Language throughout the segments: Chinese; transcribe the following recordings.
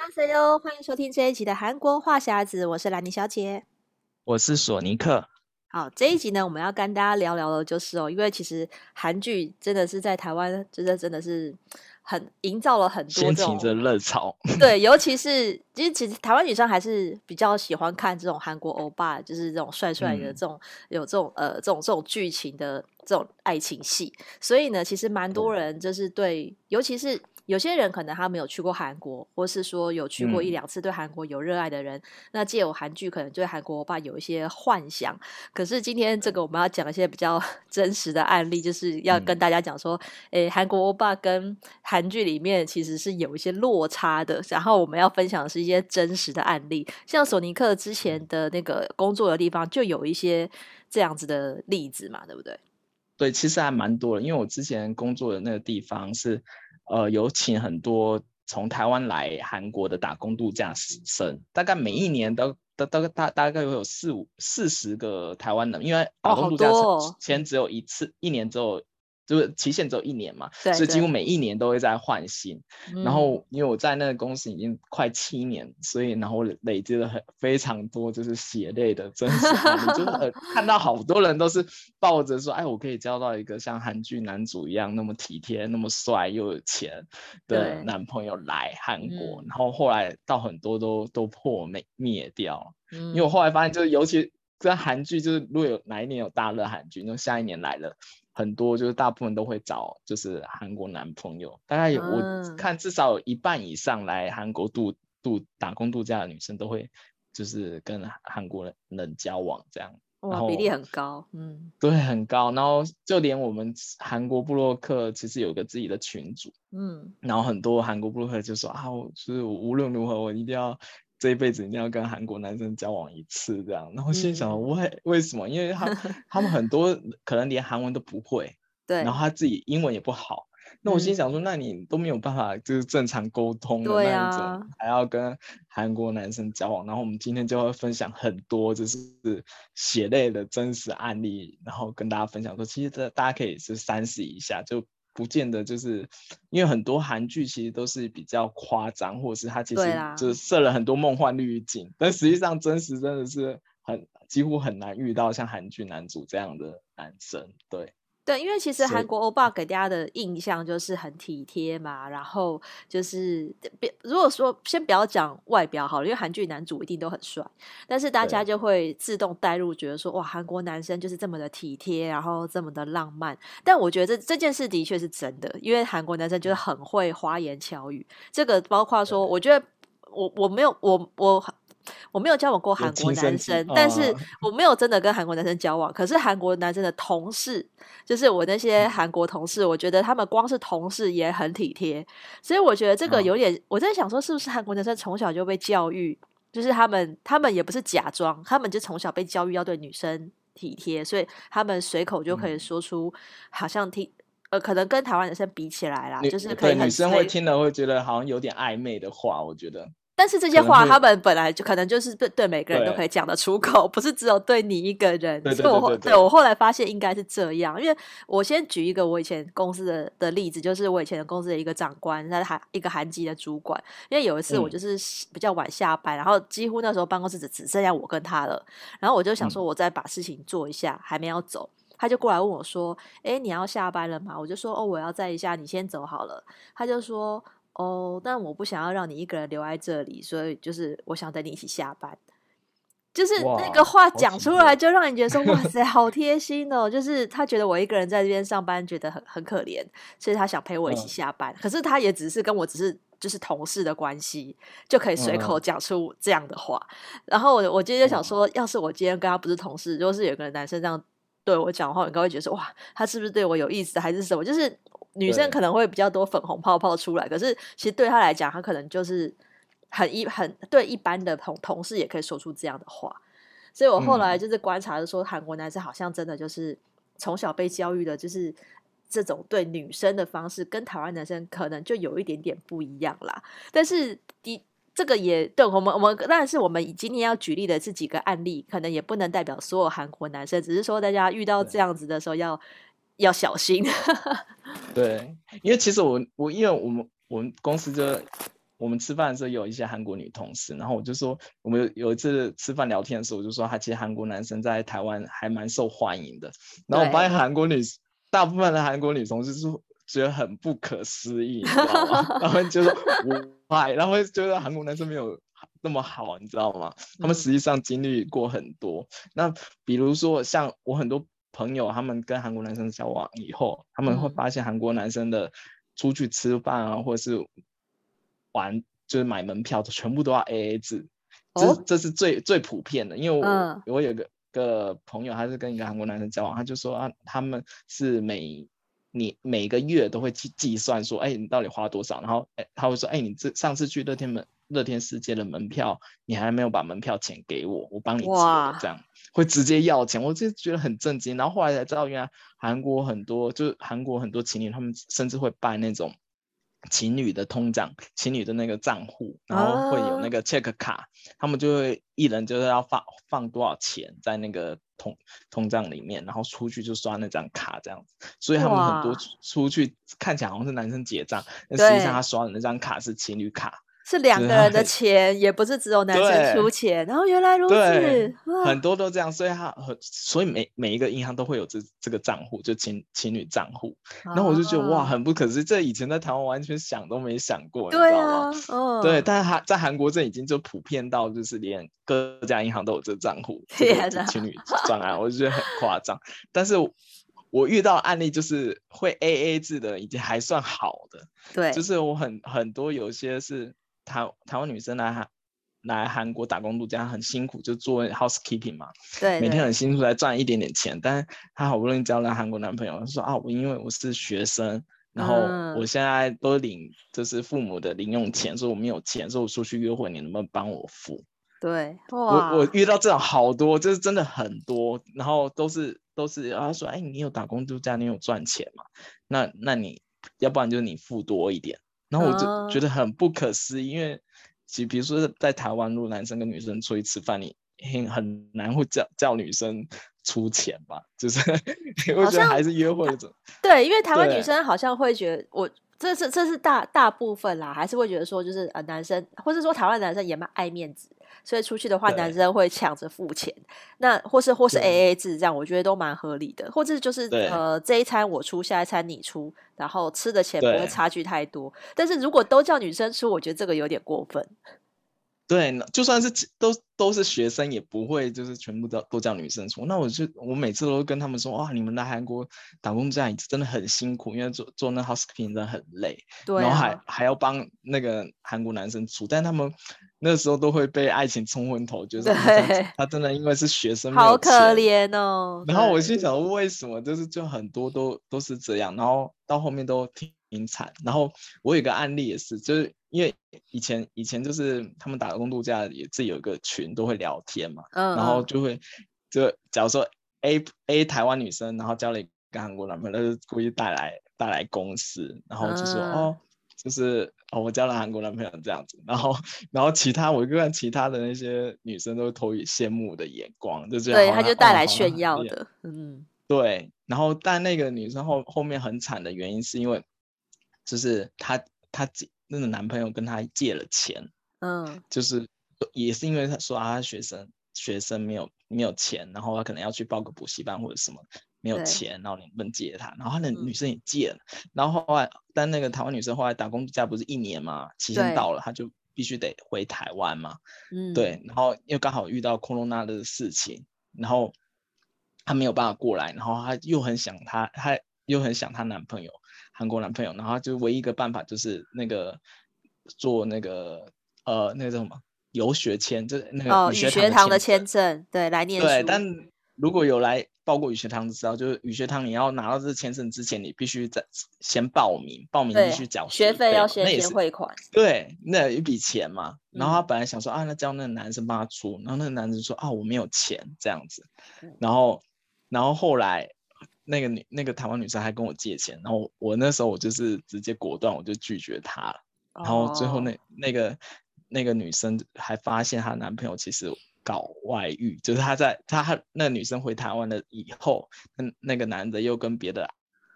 欢迎收听这一集的韩国话匣子，我是兰妮小姐，我是索尼克。好，这一集呢，我们要跟大家聊聊的，就是哦，因为其实韩剧真的是在台湾，真的真的是很营造了很多这种掀起这热潮。对，尤其是其实其实台湾女生还是比较喜欢看这种韩国欧巴，就是这种帅帅的这种、嗯、有这种呃这种这种剧情的这种爱情戏，所以呢，其实蛮多人就是对，对尤其是。有些人可能他没有去过韩国，或是说有去过一两次，对韩国有热爱的人，嗯、那借由韩剧可能对韩国欧巴有一些幻想。可是今天这个我们要讲一些比较 真实的案例，就是要跟大家讲说，诶、嗯，韩国欧巴跟韩剧里面其实是有一些落差的。然后我们要分享的是一些真实的案例，像索尼克之前的那个工作的地方就有一些这样子的例子嘛，对不对？对，其实还蛮多的，因为我之前工作的那个地方是。呃，有请很多从台湾来韩国的打工度假生，大概每一年都都都大大概会有四五四十个台湾人，因为打工度假签只有一次，哦、一年只有。就是期限只有一年嘛，对对，所以几乎每一年都会在换新。嗯、然后因为我在那个公司已经快七年，所以然后累积了很非常多就是血泪的真实案例，就是看到好多人都是抱着说，哎，我可以交到一个像韩剧男主一样那么体贴、那么帅又有钱的男朋友来韩国。然后后来到很多都都破灭灭掉，嗯、因为我后来发现，就是尤其在韩剧，就是如果有哪一年有大热韩剧，那下一年来了。很多就是大部分都会找就是韩国男朋友，大概有、嗯、我看至少有一半以上来韩国度度打工度假的女生都会就是跟韩国人人交往这样，哇，比例很高，嗯，对，很高。然后就连我们韩国布洛克其实有个自己的群组，嗯，然后很多韩国布洛克就说啊，我就是无论如何我一定要。这一辈子一定要跟韩国男生交往一次，这样。然后心想，为、嗯、为什么？因为他 他们很多可能连韩文都不会，对。然后他自己英文也不好。那我心想说，嗯、那你都没有办法就是正常沟通的那种，还要跟韩国男生交往。然后我们今天就会分享很多就是血泪的真实案例，然后跟大家分享说，其实这大家可以是三思一下，就。不见得就是因为很多韩剧其实都是比较夸张，或者是他其实就是设了很多梦幻滤镜，但实际上真实真的是很几乎很难遇到像韩剧男主这样的男生，对。对，因为其实韩国欧巴给大家的印象就是很体贴嘛，然后就是别如果说先不要讲外表好了，因为韩剧男主一定都很帅，但是大家就会自动带入，觉得说哇，韩国男生就是这么的体贴，然后这么的浪漫。但我觉得这这件事的确是真的，因为韩国男生就是很会花言巧语，这个包括说，我觉得我我没有我我。我没有交往过韩国男生，但是我没有真的跟韩国男生交往。可是韩国男生的同事，就是我那些韩国同事，我觉得他们光是同事也很体贴。所以我觉得这个有点，我在想说，是不是韩国男生从小就被教育，就是他们他们也不是假装，他们就从小被教育要对女生体贴，所以他们随口就可以说出好像听呃，可能跟台湾男生比起来啦，就是可以女生会听了会觉得好像有点暧昧的话，我觉得。但是这些话，他们本来就可能就是对对每个人都可以讲得出口，不是只有对你一个人。所以我后对我后来发现应该是这样，因为我先举一个我以前公司的的例子，就是我以前的公司的一个长官，他是韩一个韩籍的主管。因为有一次我就是比较晚下班，嗯、然后几乎那时候办公室只只剩下我跟他了，然后我就想说，我再把事情做一下，嗯、还没要走，他就过来问我说：“哎，你要下班了吗？”我就说：“哦，我要在一下，你先走好了。”他就说。哦，但我不想要让你一个人留在这里，所以就是我想等你一起下班。就是那个话讲出来，就让你觉得说哇，哇塞，好 贴心哦！就是他觉得我一个人在这边上班，觉得很很可怜，所以他想陪我一起下班。嗯、可是他也只是跟我只是就是同事的关系，就可以随口讲出这样的话。嗯、然后我我今天就想说，要是我今天跟他不是同事，如果是有个男生这样对我讲话，我应该会觉得说哇，他是不是对我有意思，还是什么？就是。女生可能会比较多粉红泡泡出来，可是其实对他来讲，他可能就是很一很对一般的同同事也可以说出这样的话。所以我后来就是观察，就说韩国男生好像真的就是从小被教育的，就是这种对女生的方式，跟台湾男生可能就有一点点不一样啦。但是的这个也对我们我们，但是我们今天要举例的这几个案例，可能也不能代表所有韩国男生，只是说大家遇到这样子的时候要。要小心。对，因为其实我我因为我们我们公司就我们吃饭的时候有一些韩国女同事，然后我就说，我们有有一次吃饭聊天的时候，我就说他其实韩国男生在台湾还蛮受欢迎的。然后我发现韩国女大部分的韩国女同事是觉得很不可思议，你知道吗？然后就说我爱，然后觉得韩国男生没有那么好，你知道吗？他们实际上经历过很多。嗯、那比如说像我很多朋友，他们跟韩国男生交往以后，他们会发现韩国男生的出去吃饭啊，或者是玩，就是买门票，全部都要 AA 制，这、哦、这是最最普遍的。因为我、嗯、我有个个朋友，他是跟一个韩国男生交往，他就说啊，他们是每你每个月都会计计算说，哎，你到底花多少？然后哎，他会说，哎，你这上次去乐天门乐天世界的门票，你还没有把门票钱给我，我帮你结，这样会直接要钱，我就觉得很震惊。然后后来才知道，原来韩国很多就是韩国很多情侣，他们甚至会办那种。情侣的通账，情侣的那个账户，然后会有那个 check 卡，啊、他们就会一人就是要放放多少钱在那个通通账里面，然后出去就刷那张卡这样子。所以他们很多出去看起来好像是男生结账，但实际上他刷的那张卡是情侣卡。是两个人的钱，也不是只有男生出钱。然后原来如此，很多都这样，所以他很，所以每每一个银行都会有这这个账户，就情情侣账户。然后我就觉得、啊、哇，很不可思议，这以前在台湾完全想都没想过，你知道吗？哦、对，但是他在韩国这已经就普遍到，就是连各家银行都有这个账户，这个、情侣专案，我就觉得很夸张。但是我遇到案例就是会 AA 制的，已经还算好的。对，就是我很很多有些是。台台湾女生来韩来韩国打工度假很辛苦，就做 housekeeping 嘛，对，每天很辛苦来赚一点点钱。但是她好不容易交了韩国男朋友，她说啊，我因为我是学生，然后我现在都领就是父母的零用钱，所以我没有钱，所以我出去约会，你能不能帮我付？对，我我遇到这种好多，就是真的很多，然后都是都是，他说，哎，你有打工度假，你有赚钱嘛？那那你要不然就是你付多一点。然后我就觉得很不可思议，因为其比如说在台湾，如果男生跟女生出去吃饭，你很很难会叫叫女生出钱吧？就是 我觉得还是约会的种。对，因为台湾女生好像会觉得我。这是这是大大部分啦，还是会觉得说，就是呃，男生或者说台湾男生也蛮爱面子，所以出去的话，男生会抢着付钱，那或是或是 AA 制这样，我觉得都蛮合理的，或者就是呃，这一餐我出，下一餐你出，然后吃的钱不会差距太多。但是如果都叫女生出，我觉得这个有点过分。对，就算是都都是学生，也不会就是全部都都叫女生出。那我就我每次都跟他们说，哇，你们来韩国打工这样真的很辛苦，因为做做那 housekeeping 真的很累，对啊、然后还还要帮那个韩国男生出，但他们那时候都会被爱情冲昏头，就是 他真的因为是学生，好可怜哦。然后我心想，为什么就是就很多都都是这样，然后到后面都挺惨。然后我有个案例也是，就是。因为以前以前就是他们打工度假也自己有一个群都会聊天嘛，嗯，然后就会就假如说 A A 台湾女生，然后交了一个韩国男朋友，就故意带来带来公司，然后就说、嗯、哦，就是哦我交了韩国男朋友这样子，然后然后其他我就看其他的那些女生都投以羡慕的眼光，就这样，对，他就带来炫耀的，嗯，对，然后但那个女生后后面很惨的原因是因为就是她她那个男朋友跟她借了钱，嗯，就是也是因为她说啊，他学生学生没有没有钱，然后她可能要去报个补习班或者什么，没有钱，然后你们借她，然后他的女生也借了，嗯、然后后来但那个台湾女生后来打工度假不是一年嘛，期限到了，她就必须得回台湾嘛，嗯，对，然后又刚好遇到 Corona 的事情，然后她没有办法过来，然后她又很想她，她又很想她男朋友。韩国男朋友，然后就唯一一个办法就是那个做那个呃那个叫什么游学签，就是那个语学、哦、语学堂的签证，对，来念书。对，但如果有来报过语学堂的时候，就是语学堂你要拿到这个签证之前，你必须在先报名，报名必须缴学费，学费要先先汇款。对，那有一笔钱嘛。然后他本来想说、嗯、啊，那叫那个男生帮他出，然后那个男生说啊，我没有钱这样子。然后，然后后来。那个女那个台湾女生还跟我借钱，然后我那时候我就是直接果断我就拒绝她了，然后最后那那个那个女生还发现她男朋友其实搞外遇，就是她在她那个女生回台湾了以后，那那个男的又跟别的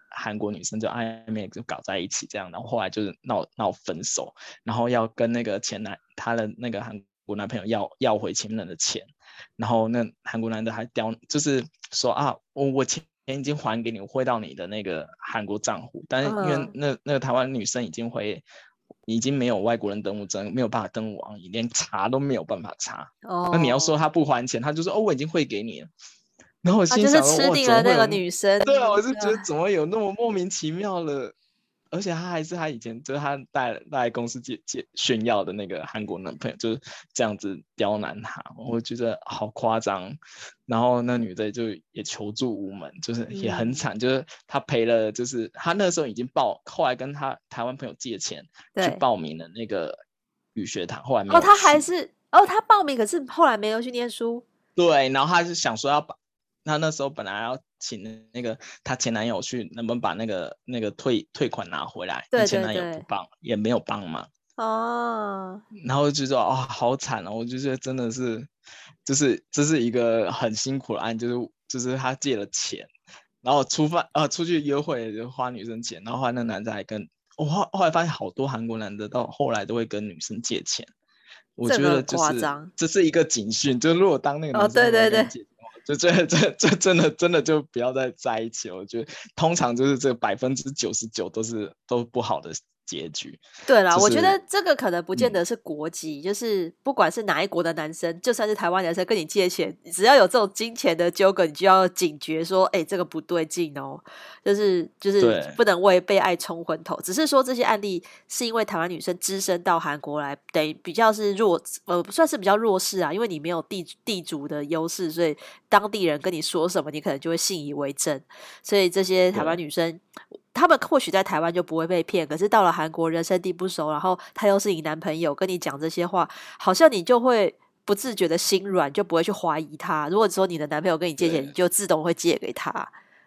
韩国女生就暧昧就搞在一起这样，然后后来就是闹闹分手，然后要跟那个前男她的那个韩国男朋友要要回前任的钱，然后那韩国男的还刁，就是说啊，我我钱已经还给你，我汇到你的那个韩国账户，但是因为那那个台湾女生已经回。已经没有外国人登录证，没有办法登录网银，连查都没有办法查。哦，那你要说他不还钱，他就说哦，我已经汇给你了。然后我心想，吃定了那个女生。对啊，我是觉得怎么有那么莫名其妙的。而且他还是他以前就是他带带公司借借炫耀的那个韩国男朋友，就是这样子刁难他，我觉得好夸张。然后那女的就也求助无门，就是也很惨，嗯、就是他赔了，就是他那时候已经报，后来跟他台湾朋友借钱去报名了那个语学堂，后来没有。哦，他还是哦，他报名可是后来没有去念书。对，然后他是想说要把。他那时候本来要请那个她前男友去，能不能把那个那个退退款拿回来？对前男友不帮，也没有帮忙。哦。然后就说哦，好惨哦！我就觉得真的是，就是这是一个很辛苦的案，就是就是他借了钱，然后出发呃出去约会就花女生钱，然后后来那男的还跟我后、哦、后来发现好多韩国男的到后来都会跟女生借钱，我觉得就是这是一个警讯，就是如果当那个男生哦对对对。就这这这真的真的就不要再在一起，我觉得通常就是这百分之九十九都是都不好的。结局对啦，就是，我觉得这个可能不见得是国籍，嗯，就是不管是哪一国的男生，就算是台湾男生跟你借钱，只要有这种金钱的纠葛，你就要警觉说，哎，这个不对劲哦，就是就是不能为被爱冲昏头。只是说这些案例是因为台湾女生只身到韩国来，等于比较是弱，呃，算是比较弱势啊，因为你没有地地主的优势，所以当地人跟你说什么，你可能就会信以为真。所以这些台湾女生。他们或许在台湾就不会被骗，可是到了韩国人生地不熟，然后他又是你男朋友，跟你讲这些话，好像你就会不自觉的心软，就不会去怀疑他。如果说你的男朋友跟你借钱，你就自动会借给他。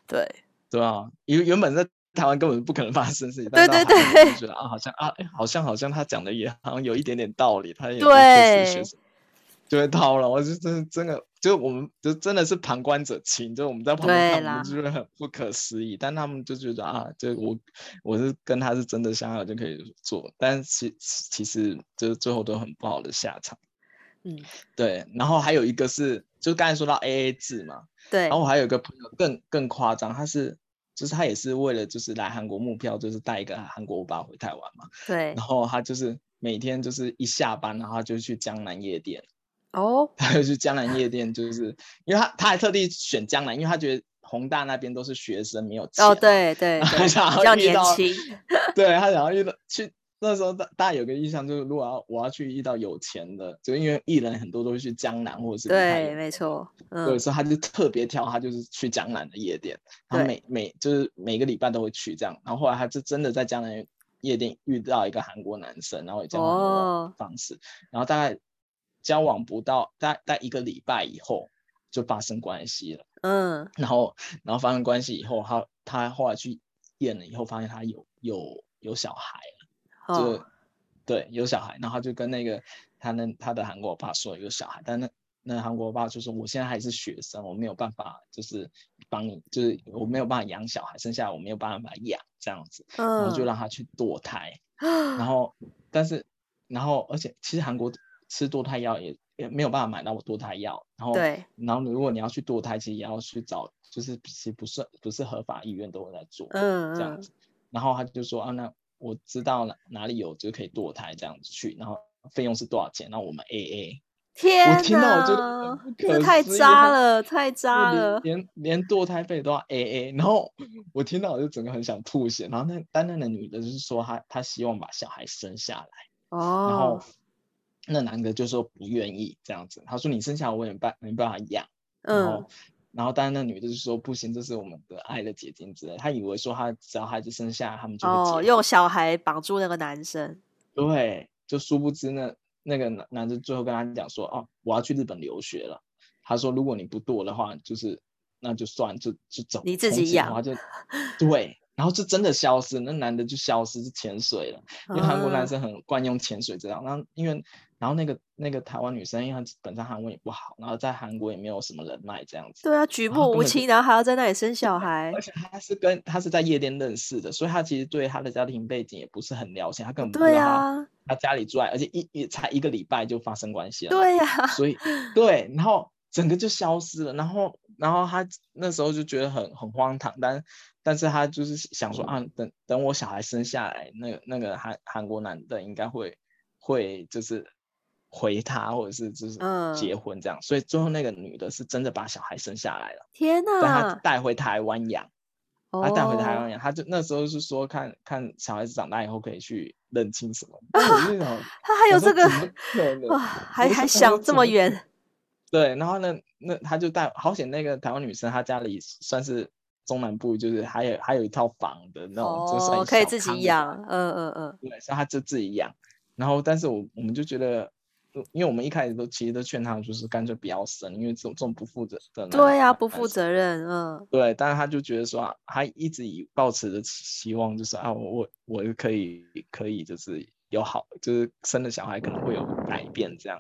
对对啊，原原本在台湾根本不可能发生事情，对对对，就觉得啊，好像啊，好像好像他讲的也好像有一点点道理，他也对。就会套了，我就真的真的，就我们就真的是旁观者清，就我们在旁边看，就觉得很不可思议。但他们就觉得啊，就我我是跟他是真的相爱就可以做，但其其实就是最后都很不好的下场。嗯，对。然后还有一个是，就刚才说到 AA 制嘛，对。然后我还有一个朋友更更夸张，他是就是他也是为了就是来韩国目标，就是带一个韩国欧巴回台湾嘛。对。然后他就是每天就是一下班，然后就去江南夜店。哦，他就去江南夜店，就是因为他他还特地选江南，因为他觉得宏大那边都是学生，没有钱。哦，对对，对，比较年轻。对，他想要遇到去那时候大大家有个印象就是，如果要我要去遇到有钱的，就因为艺人很多都会去江南或者是对，没错。嗯，对，所以他就特别挑，他就是去江南的夜店，他每每就是每个礼拜都会去这样。然后后来他就真的在江南夜店遇到一个韩国男生，然后也这样方式，哦，然后大概。交往不到大概一个礼拜以后就发生关系了，嗯，然后然后发生关系以后，他他后来去验了以后，发现他有有有小孩了，就、哦、对有小孩，然后他就跟那个他那他的韩国爸说有小孩，但那那韩国爸就说我现在还是学生，我没有办法就是帮你，就是我没有办法养小孩，生下来我没有办法养这样子，然后就让他去堕胎，嗯、然后但是然后而且其实韩国。吃堕胎药也也没有办法买到我堕胎药，然后对，然后如果你要去堕胎，其实也要去找，就是其实不是不是合法医院都会在做，嗯，这样子，然后他就说啊，那我知道哪哪里有就可以堕胎这样子去，然后费用是多少钱？那我们 A A。天哪，我听到我就这太渣了，太渣了，连连堕胎费都要 A A，然后我听到我就整个很想吐血，然后那单单的女的就是说她她希望把小孩生下来，哦，然后。那男的就说不愿意这样子，他说你生下来我也没办没办法养，嗯，然后然后当然那女的就说不行，这是我们的爱的结晶之类，他以为说他只要孩子生下来，他们就会结。哦，用小孩绑住那个男生，对，就殊不知那那个男男的最后跟他讲说，哦，我要去日本留学了，他说如果你不堕的话，就是那就算就就走，你自己养，然后就。对，然后就真的消失，那男的就消失，是潜水了。因为韩国男生很惯用潜水这样，然后因为然后那个那个台湾女生，因为她本身韩文也不好，然后在韩国也没有什么人脉这样子。对啊，举步无亲，然后还要在那里生小孩。而且他是跟她是在夜店认识的，所以她其实对她的家庭背景也不是很了解，她根本不知道他他家里住，而且一一才一个礼拜就发生关系了。对呀，所以 对，然后整个就消失了，然后然后她那时候就觉得很很荒唐，但。但是他就是想说啊，等等我小孩生下来，那个那个韩韩国男的应该会会就是回他，或者是就是结婚这样，嗯、所以最后那个女的是真的把小孩生下来了。天哪！把他带回台湾养，他带回台湾养，他就那时候是说看看小孩子长大以后可以去认亲什么。啊、他还有这个哇，还还想这么远？对，然后呢，那他就带好险，那个台湾女生她家里算是。中南部就是还有还有一套房的那种，哦、就是可以自己养，嗯嗯嗯，对，所以他就自己养。然后，但是我我们就觉得，因为我们一开始都其实都劝他，就是干脆不要生，因为这种这种不负责任。对呀、啊，不负责任，嗯。对，但是他就觉得说，他一直以抱持着希望，就是啊，我我我可以可以就是有好，就是生的小孩可能会有改变这样。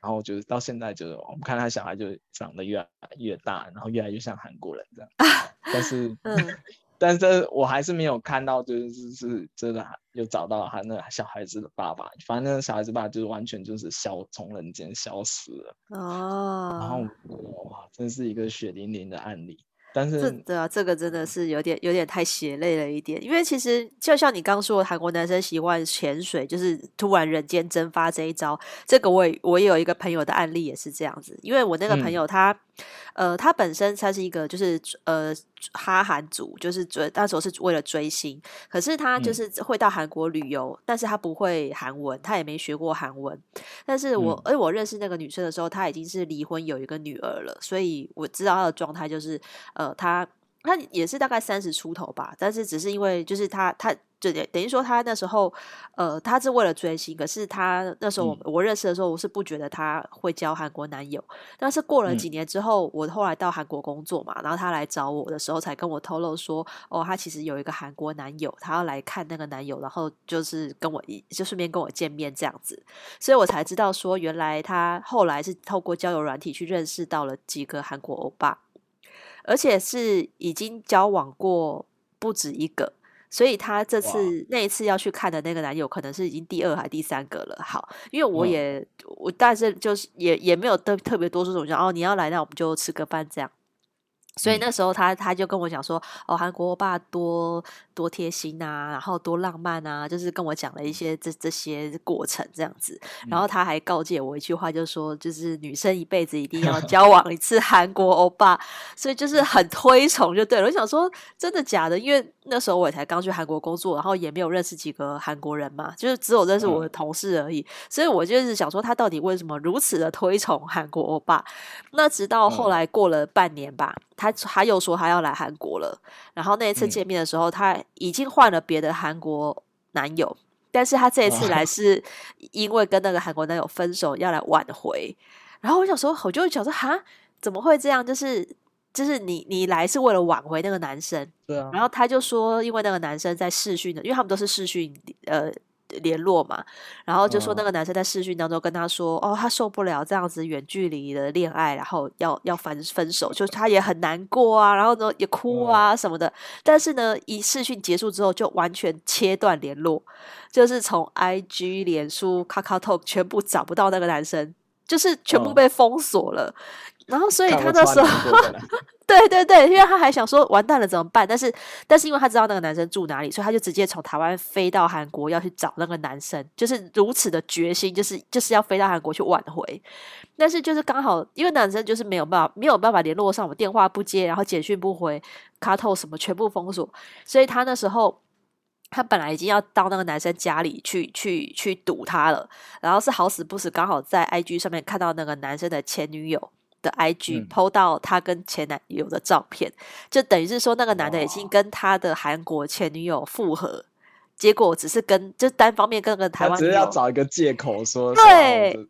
然后就是到现在，就是我们看他小孩就长得越来越大，然后越来越像韩国人这样。但是，嗯、但是我还是没有看到，就是是真的有找到他那小孩子的爸爸。反正那小孩子爸爸就是完全就是消从人间消失了。哦。然后哇，真是一个血淋淋的案例。但是，对啊，这个真的是有点有点太血泪了一点，因为其实就像你刚说的，韩国男生习惯潜水，就是突然人间蒸发这一招，这个我也我也有一个朋友的案例也是这样子，因为我那个朋友他。嗯呃，他本身他是一个就是呃哈韩族，就是追那时候是为了追星，可是他就是会到韩国旅游，嗯、但是他不会韩文，他也没学过韩文。但是我，而、嗯、我认识那个女生的时候，她已经是离婚有一个女儿了，所以我知道她的状态就是，呃，她她也是大概三十出头吧，但是只是因为就是她她。对，等于说他那时候，呃，他是为了追星，可是他那时候我、嗯、我认识的时候，我是不觉得他会交韩国男友。但是过了几年之后，嗯、我后来到韩国工作嘛，然后他来找我的时候，才跟我透露说，哦，他其实有一个韩国男友，他要来看那个男友，然后就是跟我一就顺便跟我见面这样子，所以我才知道说，原来他后来是透过交友软体去认识到了几个韩国欧巴，而且是已经交往过不止一个。所以他这次那一次要去看的那个男友，可能是已经第二还第三个了。好，因为我也、嗯、我，但是就是也也没有特特别多这种，哦，你要来，那我们就吃个饭这样。所以那时候他他就跟我讲说，哦，韩国欧巴多多贴心啊，然后多浪漫啊，就是跟我讲了一些这这些过程这样子。然后他还告诫我一句话，就是说，就是女生一辈子一定要交往一次韩国欧巴，所以就是很推崇就对了。我想说，真的假的？因为那时候我也才刚去韩国工作，然后也没有认识几个韩国人嘛，就是只有认识我的同事而已。所以我就是想说，他到底为什么如此的推崇韩国欧巴？那直到后来过了半年吧。他他又说他要来韩国了，然后那一次见面的时候，嗯、他已经换了别的韩国男友，但是他这一次来是。因为跟那个韩国男友分手要来挽回，然后我想说，我就想说，哈，怎么会这样？就是就是你你来是为了挽回那个男生，对啊，然后他就说，因为那个男生在试训的，因为他们都是试训，呃。联络嘛，然后就说那个男生在视讯当中跟他说，哦，他受不了这样子远距离的恋爱，然后要要分分手，就他也很难过啊，然后呢也哭啊什么的。但是呢，一视讯结束之后就完全切断联络，就是从 IG、脸书、KakaoTalk 全部找不到那个男生，就是全部被封锁了。然后所以他那时候。对对对，因为他还想说完蛋了怎么办？但是但是因为他知道那个男生住哪里，所以他就直接从台湾飞到韩国要去找那个男生，就是如此的决心，就是就是要飞到韩国去挽回。但是就是刚好因为男生就是没有办法没有办法联络上，我电话不接，然后简讯不回，卡透什么全部封锁，所以他那时候他本来已经要到那个男生家里去去去堵他了，然后是好死不死刚好在 IG 上面看到那个男生的前女友。的 IG PO 到他跟前男友的照片，嗯、就等于是说那个男的已经跟他的韩国前女友复合，结果只是跟就单方面跟个台湾，只是要找一个借口说对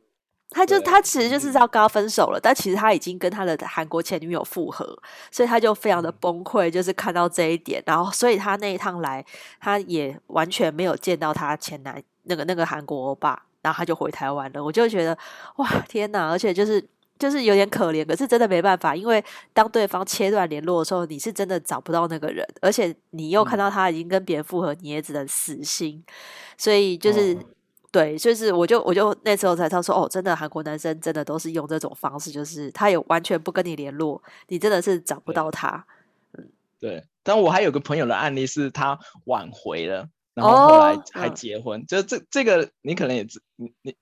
他就他其实就是要跟他分手了，但其实他已经跟他的韩国前女友复合，所以他就非常的崩溃，就是看到这一点，然后所以他那一趟来，他也完全没有见到他前男那个那个韩国欧巴，然后他就回台湾了。我就觉得哇天哪，而且就是就是有点可怜，可是真的没办法，因为当对方切断联络的时候，你是真的找不到那个人，而且你又看到他已经跟别人复合，你也只能死心，所以就是。哦对，就是我就我就那时候才知道说，哦，真的韩国男生真的都是用这种方式，就是他也完全不跟你联络，你真的是找不到他。嗯，对。但我还有个朋友的案例是，他挽回了，然后后来还结婚。哦、就这这个，你可能也知，你你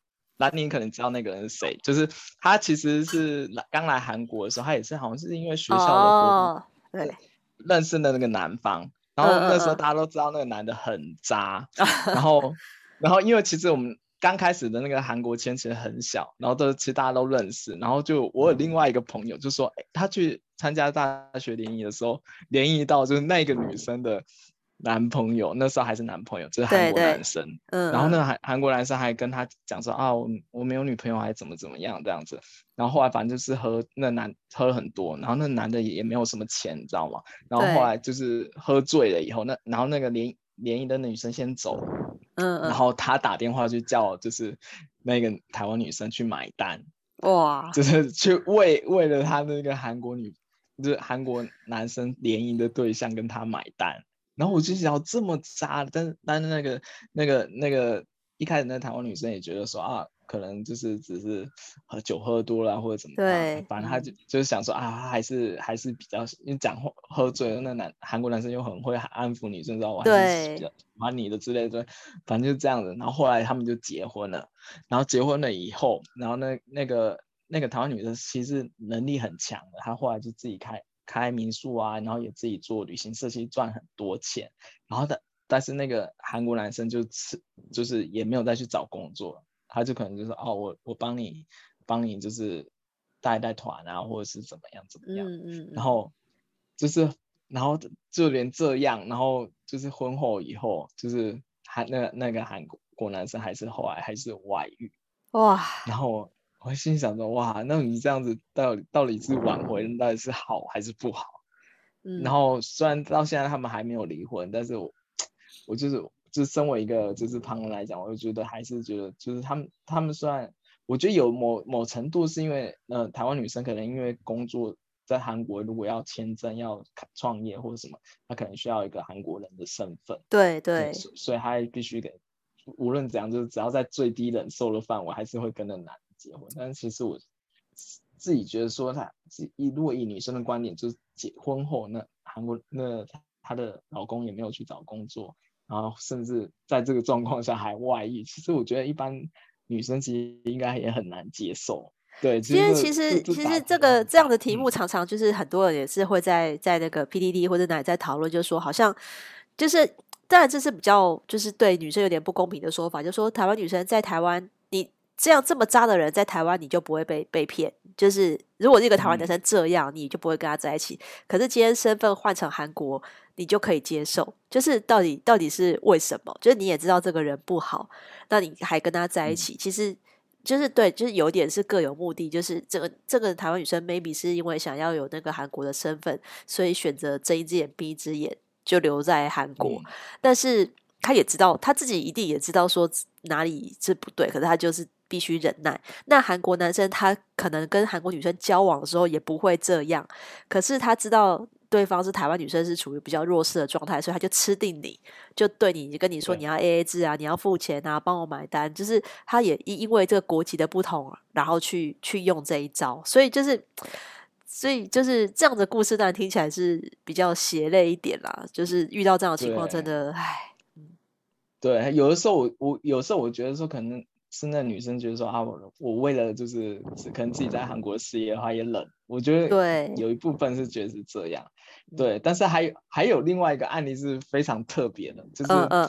兰宁可能知道那个人是谁，就是他其实是来刚来韩国的时候，他也是好像是因为学校的活动，对，认识的那个男方，然后那时候大家都知道那个男的很渣，然后。然后，因为其实我们刚开始的那个韩国圈其实很小，然后都其实大家都认识。然后就我有另外一个朋友就说，哎，他去参加大学联谊的时候，联谊到就是那个女生的男朋友，那时候还是男朋友，就是韩国男生。嗯。然后那个韩韩国男生还跟他讲说啊，我我没有女朋友，还怎么怎么样这样子。然后后来反正就是喝那男喝了很多，然后那男的也也没有什么钱，你知道吗？然后后来就是喝醉了以后，那然后那个联联谊的女生先走了。嗯，然后他打电话去叫，就是那个台湾女生去买单，哇，就是去为为了他那个韩国女，就是韩国男生联谊的对象跟他买单，然后我就想这么渣，但是但是那个那个那个一开始那台湾女生也觉得说啊。可能就是只是喝酒喝多了或者怎么样，对，反正他就就是想说啊，还是还是比较，因为讲话喝醉了，那男韩国男生又很会安抚女生，知道吧？对，喜欢你的之类的，反正就这样子。然后后来他们就结婚了，然后结婚了以后，然后那那个那个台湾女生其实能力很强的，她后来就自己开开民宿啊，然后也自己做旅行社，其实赚很多钱。然后但，但是那个韩国男生就就是也没有再去找工作。他就可能就是哦，我我帮你帮你就是带带团啊，或者是怎么样怎么样，嗯嗯，然后就是然后就连这样，然后就是婚后以后，就是韩那那个韩国男生还是后来还是外遇哇，然后我心想说哇，那你这样子到底到底是挽回到底是好还是不好？嗯，然后虽然到现在他们还没有离婚，但是我我就是。就身为一个就是旁人来讲，我就觉得还是觉得就是他们他们虽然我觉得有某某程度是因为呃台湾女生可能因为工作在韩国，如果要签证要创业或者什么，她可能需要一个韩国人的身份。对对，所以她必须得无论怎样，就是只要在最低忍受的范围，还是会跟着男的结婚。但是其实我自己觉得说，如果以女生的观点，就是结婚后那韩国那她的老公也没有去找工作。然后甚至在这个状况下还外遇，其实我觉得一般女生其实应该也很难接受。对，其实其实其实这个这样的题目常常就是很多人也是会在在那个 PDD 或者哪里在讨论，就是说好像就是当然这是比较就是对女生有点不公平的说法，就是说台湾女生在台湾你这样这么渣的人在台湾你就不会被被骗，就是如果这个台湾男生这样，你就不会跟他在一起。可是今天身份换成韩国。你就可以接受，就是到底到底是为什么？就是你也知道这个人不好，那你还跟他在一起，嗯、其实就是对，就是有点是各有目的。就是这个这个台湾女生，maybe 是因为想要有那个韩国的身份，所以选择睁一只眼闭一只眼，就留在韩国。嗯、但是他也知道，他自己一定也知道说哪里是不对，可是他就是必须忍耐。那韩国男生他可能跟韩国女生交往的时候也不会这样，可是他知道。对方是台湾女生，是处于比较弱势的状态，所以他就吃定你，就对你，就跟你说你要 AA 制啊，你要付钱啊，帮我买单。就是他也因因为这个国籍的不同，然后去去用这一招，所以就是，所以就是这样的故事，当然听起来是比较血泪一点啦。就是遇到这样的情况，真的，唉，对，有的时候我我有时候我觉得说可能。是那女生觉得说啊，我我为了就是可能自己在韩国的事业的话也冷，我觉得对，有一部分是觉得是这样，对，对，但是还有还有另外一个案例是非常特别的，就是嗯，嗯，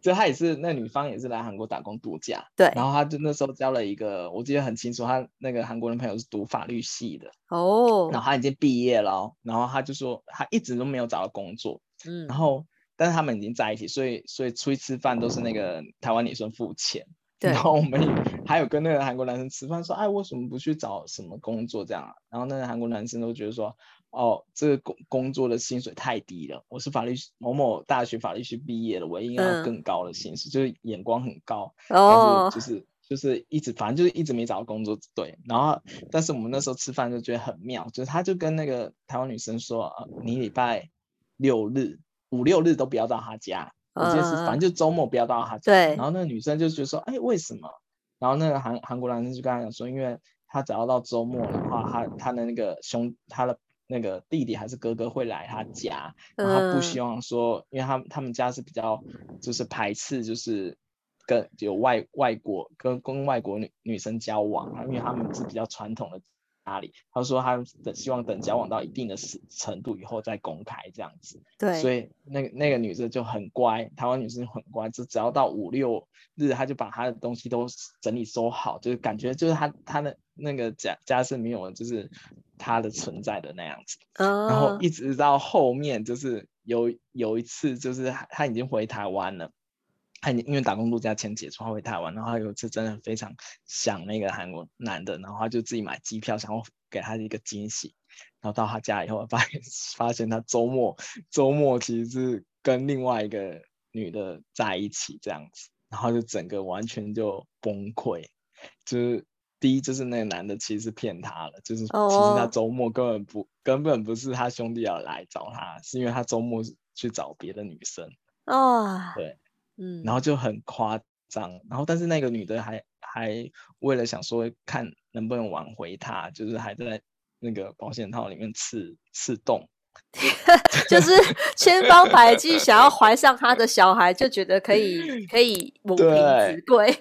就她也是那女方也是来韩国打工度假，对，然后她就那时候交了一个，我记得很清楚，她那个韩国人朋友是读法律系的哦，然后她已经毕业了，然后她就说她一直都没有找到工作，嗯，然后但是他们已经在一起，所以所以出去吃饭都是那个台湾女生付钱。然后我们也还有跟那个韩国男生吃饭，说，哎，为什么不去找什么工作这样啊？然后那个韩国男生都觉得说，哦，这个工工作的薪水太低了，我是法律某某大学法律系毕业的，我应该要更高的薪水，嗯、就是眼光很高，哦，就是就是一直反正就是一直没找到工作，对。然后但是我们那时候吃饭就觉得很妙，就是他就跟那个台湾女生说，啊，你礼拜六日五六日都不要到他家。我记得是，反正就周末不要到他家。对。然后那个女生就觉得说，哎，为什么？然后那个韩韩国男生就跟他讲说，因为他只要到周末的话，他他的那个兄，他的那个弟弟还是哥哥会来他家，然后他不希望说，因为他他们家是比较就是排斥，就是跟有外外国跟跟外国女女生交往啊，因为他们是比较传统的。哪里？他说他等希望等交往到一定的程度以后再公开这样子。对，所以那个那个女生就很乖，台湾女生很乖，就只要到五六日，她就把她的东西都整理收好，就是感觉就是她她的那个家家是没有就是她的存在的那样子。Uh... 然后一直到后面就是有有一次就是她已经回台湾了。他因为打工度假签结束，他回台湾，然后他有一次真的非常想那个韩国男的，然后他就自己买机票，想要给他一个惊喜。然后到他家以后，发现 发现他周末周末其实是跟另外一个女的在一起这样子，然后就整个完全就崩溃。就是第一，就是那个男的其实是骗他了，就是其实他周末根本不、oh. 根本不是他兄弟要来找他，是因为他周末去找别的女生。哦、oh.，对。嗯，然后就很夸张，然后但是那个女的还还为了想说看能不能挽回他，就是还在那个保险套里面刺刺洞，就是千方百计想要怀上他的小孩，就觉得可以 可以母凭子贵。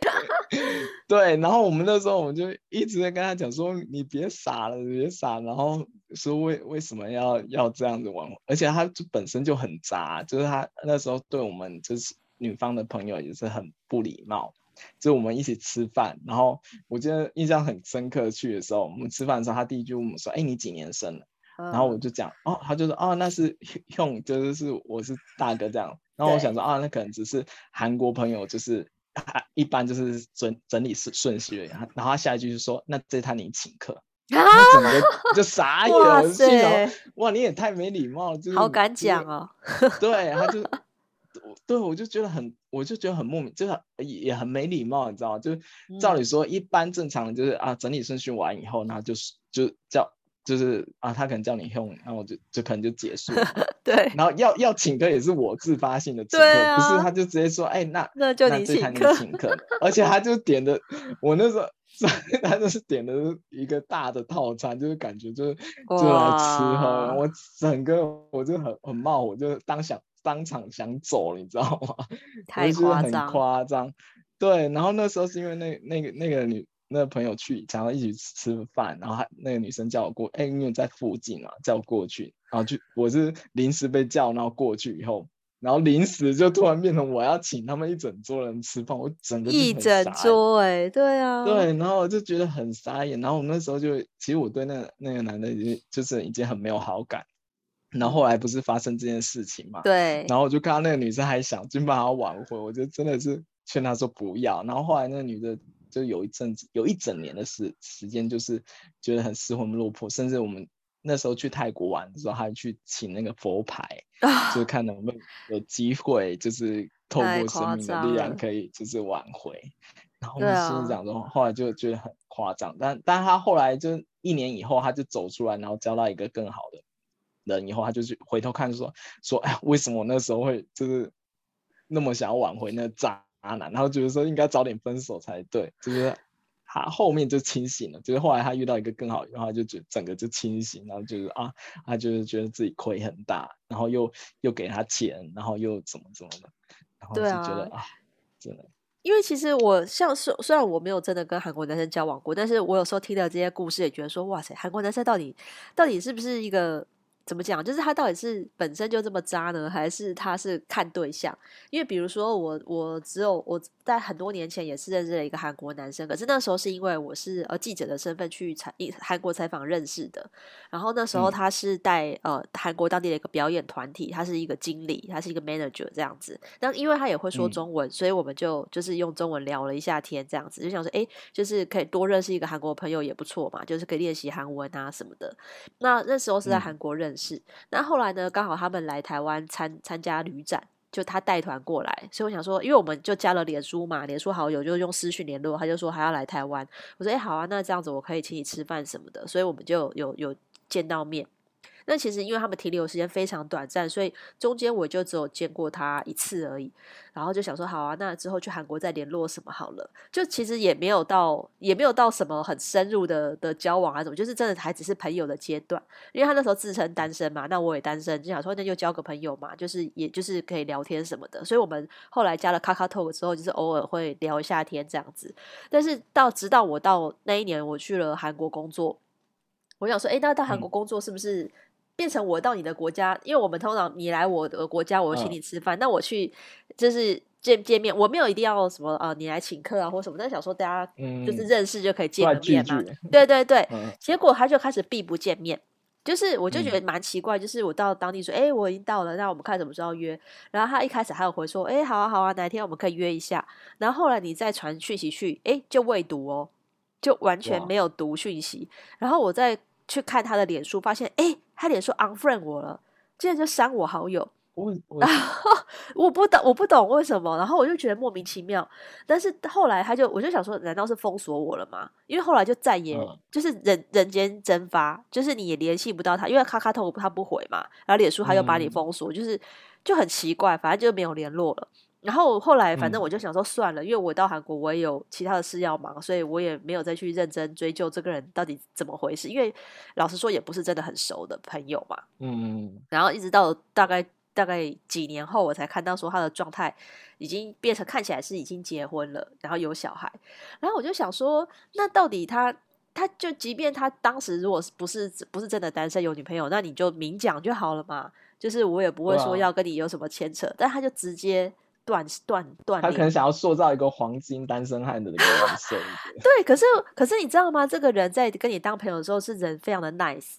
对，然后我们那时候我们就一直在跟他讲说，你别傻了，别傻，然后说为为什么要要这样子挽回，而且他就本身就很渣，就是他那时候对我们就是。女方的朋友也是很不礼貌，就我们一起吃饭，然后我记得印象很深刻，去的时候我们吃饭的时候，他第一句问我们说：“哎，你几年生的？”然后我就讲：“哦，他就说哦，那是用就是是我是大哥这样。”然后我想说啊，那可能只是韩国朋友，就是他一般就是整整理顺顺序而已。然后他下一句就说：“那这趟你请客。”啊，整个就傻眼了，心想：“哇，你也太没礼貌了，就是好敢讲哦。”对，他就。对，我就觉得很，我就觉得很莫名，就是也也很没礼貌，你知道吗？就照理说，一般正常的就是啊，整理顺序完以后，然后就是就叫就是啊，他可能叫你用，然后我就就可能就结束。对。然后要要请客也是我自发性的请客，啊、不是他就直接说，哎，那那就你请客，请客。而且他就点的，我那时候他就是点的一个大的套餐，就是感觉就是就来吃喝，我整个我就很很冒火，我就当想。当场想走，你知道吗？太夸张，很夸张。对，然后那时候是因为那那个那个女那个朋友去，想要一起吃饭，然后还那个女生叫我过，哎，因为在附近啊，叫我过去，然后就我是临时被叫，然后过去以后，然后临时就突然变成我要请他们一整桌人吃饭，我整个一整桌哎、欸，对啊，对，然后我就觉得很傻眼，然后我那时候就其实我对那个那个男的已经就是已经很没有好感。然后后来不是发生这件事情嘛？对。然后我就看到那个女生还想尽办法挽回，我就真的是劝她说不要。然后后来那个女的就有一阵子，有一整年的时时间，就是觉得很失魂落魄。甚至我们那时候去泰国玩的时候，还去请那个佛牌，就看能不能有机会，就是透过生命的力量可以就是挽回。然后我们心里讲说，后来就觉得很夸张。但但他后来就一年以后，他就走出来，然后交到一个更好的。人以后，他就去回头看说说，哎，为什么我那时候会就是那么想要挽回那个渣男？然后觉得说应该早点分手才对，就是他后面就清醒了。就是后来他遇到一个更好，然后就觉得整个就清醒，然后就是啊，他就是觉得自己亏很大，然后又又给他钱，然后又怎么怎么的，然后就觉得啊，啊，真的。因为其实我像是虽然我没有真的跟韩国男生交往过，但是我有时候听到这些故事，也觉得说哇塞，韩国男生到底到底是不是一个？怎么讲？就是他到底是本身就这么渣呢，还是他是看对象？因为比如说我，我只有我在很多年前也是认识了一个韩国男生，可是那时候是因为我是呃记者的身份去采韩国采访认识的。然后那时候他是带、嗯、呃韩国当地的一个表演团体，他是一个经理，他是一个 manager 这样子。那因为他也会说中文，嗯、所以我们就就是用中文聊了一下天，这样子就想说，哎，就是可以多认识一个韩国朋友也不错嘛，就是可以练习韩文啊什么的。那那时候是在韩国认是，那后来呢？刚好他们来台湾参参加旅展，就他带团过来，所以我想说，因为我们就加了脸书嘛，脸书好友就用私讯联络，他就说还要来台湾，我说哎好啊，那这样子我可以请你吃饭什么的，所以我们就有有见到面。那其实因为他们停留时间非常短暂，所以中间我就只有见过他一次而已。然后就想说，好啊，那之后去韩国再联络什么好了。就其实也没有到，也没有到什么很深入的的交往啊，什么，就是真的还只是朋友的阶段。因为他那时候自称单身嘛，那我也单身，就想说那就交个朋友嘛，就是也就是可以聊天什么的。所以我们后来加了 KakaoTalk 之后，就是偶尔会聊一下天这样子。但是到直到我到那一年我去了韩国工作，我想说，哎，那到韩国工作是不是？嗯变成我到你的国家，因为我们通常你来我的国家，我请你吃饭。那、嗯、我去就是见见面，我没有一定要什么啊、呃，你来请客啊或什么。但想说大家就是认识就可以见个面嘛。嗯、对对对、嗯，结果他就开始避不见面，就是我就觉得蛮奇怪。就是我到当地说，哎、欸，我已经到了，那我们看什么时候约。然后他一开始还有回说，哎、欸，好啊好啊，哪天我们可以约一下。然后后来你再传讯息去，哎、欸，就未读哦，就完全没有读讯息。然后我再去看他的脸书，发现哎。欸他脸说 unfriend 我了，竟然就删我好友。我我我不懂，我不懂为什么。然后我就觉得莫名其妙。但是后来他就，我就想说，难道是封锁我了吗？因为后来就再也、嗯、就是人人间蒸发，就是你也联系不到他，因为 KakaoTalk 他不回嘛。然后脸书他又把你封锁、嗯，就是就很奇怪，反正就没有联络了。然后后来，反正我就想说算了、嗯，因为我到韩国，我也有其他的事要忙，所以我也没有再去认真追究这个人到底怎么回事。因为老实说，也不是真的很熟的朋友嘛。嗯。然后一直到大概大概几年后，我才看到说他的状态已经变成看起来是已经结婚了，然后有小孩。然后我就想说，那到底他他就即便他当时如果不是不是真的单身有女朋友，那你就明讲就好了嘛。就是我也不会说要跟你有什么牵扯，但他就直接。断断断，他可能想要塑造一个黄金单身汉的那个人设。对，可是可是你知道吗？这个人在跟你当朋友的时候是人非常的 nice，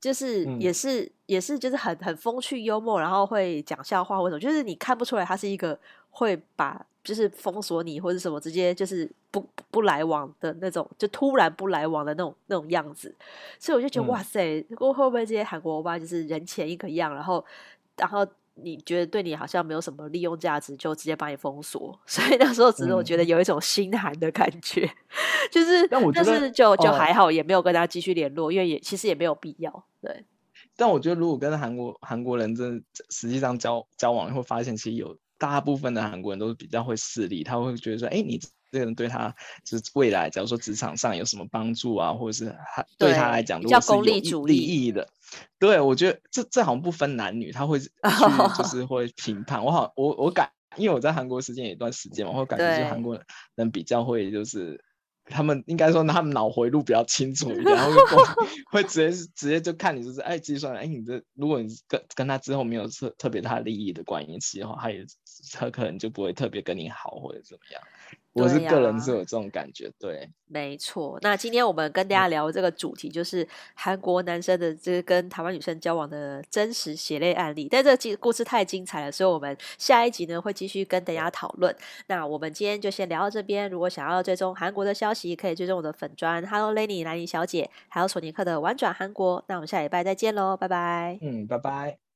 就是也是、嗯、也是就是很很风趣幽默，然后会讲笑话或者就是你看不出来他是一个会把就是封锁你或者什么直接就是不不来往的那种，就突然不来往的那种那种样子。所以我就觉得、嗯、哇塞，会不会这些韩国欧巴就是人前一个样，然后然后。你觉得对你好像没有什么利用价值，就直接把你封锁。所以那时候只是我觉得有一种心寒的感觉，嗯、就是但我觉得但是就就还好，也没有跟他继续联络、哦，因为也其实也没有必要。对，但我觉得如果跟韩国韩国人真的实际上交交往，会发现其实有大部分的韩国人都是比较会势利，他会觉得说，哎，你。这个人对他就是未来，假如说职场上有什么帮助啊，或者是他对他来讲，如果是有利益的，对，我觉得这这好像不分男女，他会去 就是会评判。我好，我我感，因为我在韩国时间有一段时间嘛，我会感觉就韩国人比较会就是。他们应该说，他们脑回路比较清楚一点，然后会 会直接直接就看你就是哎计算哎你这如果你跟跟他之后没有特特别大利益的关系的话，他也他可能就不会特别跟你好或者怎么样。我是个人是有这种感觉，对，啊、对，没错。那今天我们跟大家聊的这个主题就是韩国男生的这跟台湾女生交往的真实血泪案例，但这个故事太精彩了，所以我们下一集呢会继续跟大家讨论。那我们今天就先聊到这边。如果想要追踪韩国的消息，可以追踪我的粉砖 Hello Lenny 兰妮小姐，还有索尼克的玩转韩国。那我们下礼拜再见喽，拜拜。嗯，拜拜。